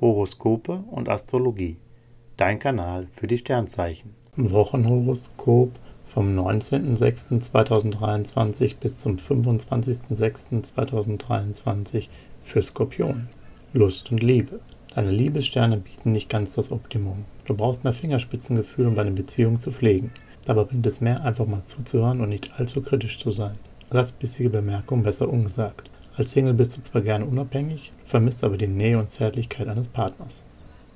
Horoskope und Astrologie. Dein Kanal für die Sternzeichen. Wochenhoroskop vom 19.06.2023 bis zum 25.06.2023 für Skorpion. Lust und Liebe. Deine Liebessterne bieten nicht ganz das Optimum. Du brauchst mehr Fingerspitzengefühl, um deine Beziehung zu pflegen. Dabei bringt es mehr, einfach mal zuzuhören und nicht allzu kritisch zu sein. Lass bissige Bemerkungen besser ungesagt. Als Single bist du zwar gerne unabhängig, vermisst aber die Nähe und Zärtlichkeit eines Partners.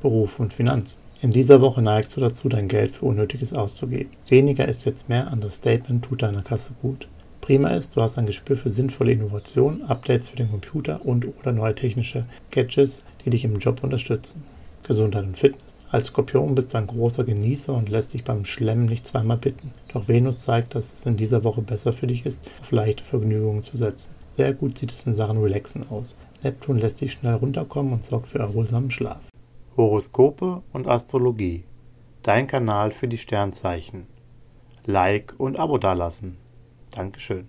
Beruf und Finanzen. In dieser Woche neigst du dazu, dein Geld für Unnötiges auszugeben. Weniger ist jetzt mehr, an das Statement tut deiner Kasse gut. Prima ist, du hast ein Gespür für sinnvolle Innovationen, Updates für den Computer und oder neue technische Gadgets, die dich im Job unterstützen. Gesundheit und Fitness. Als Skorpion bist du ein großer Genießer und lässt dich beim Schlemmen nicht zweimal bitten. Doch Venus zeigt, dass es in dieser Woche besser für dich ist, auf leichte Vergnügungen zu setzen. Sehr gut sieht es in Sachen Relaxen aus. Neptun lässt dich schnell runterkommen und sorgt für erholsamen Schlaf. Horoskope und Astrologie. Dein Kanal für die Sternzeichen. Like und Abo dalassen. Dankeschön.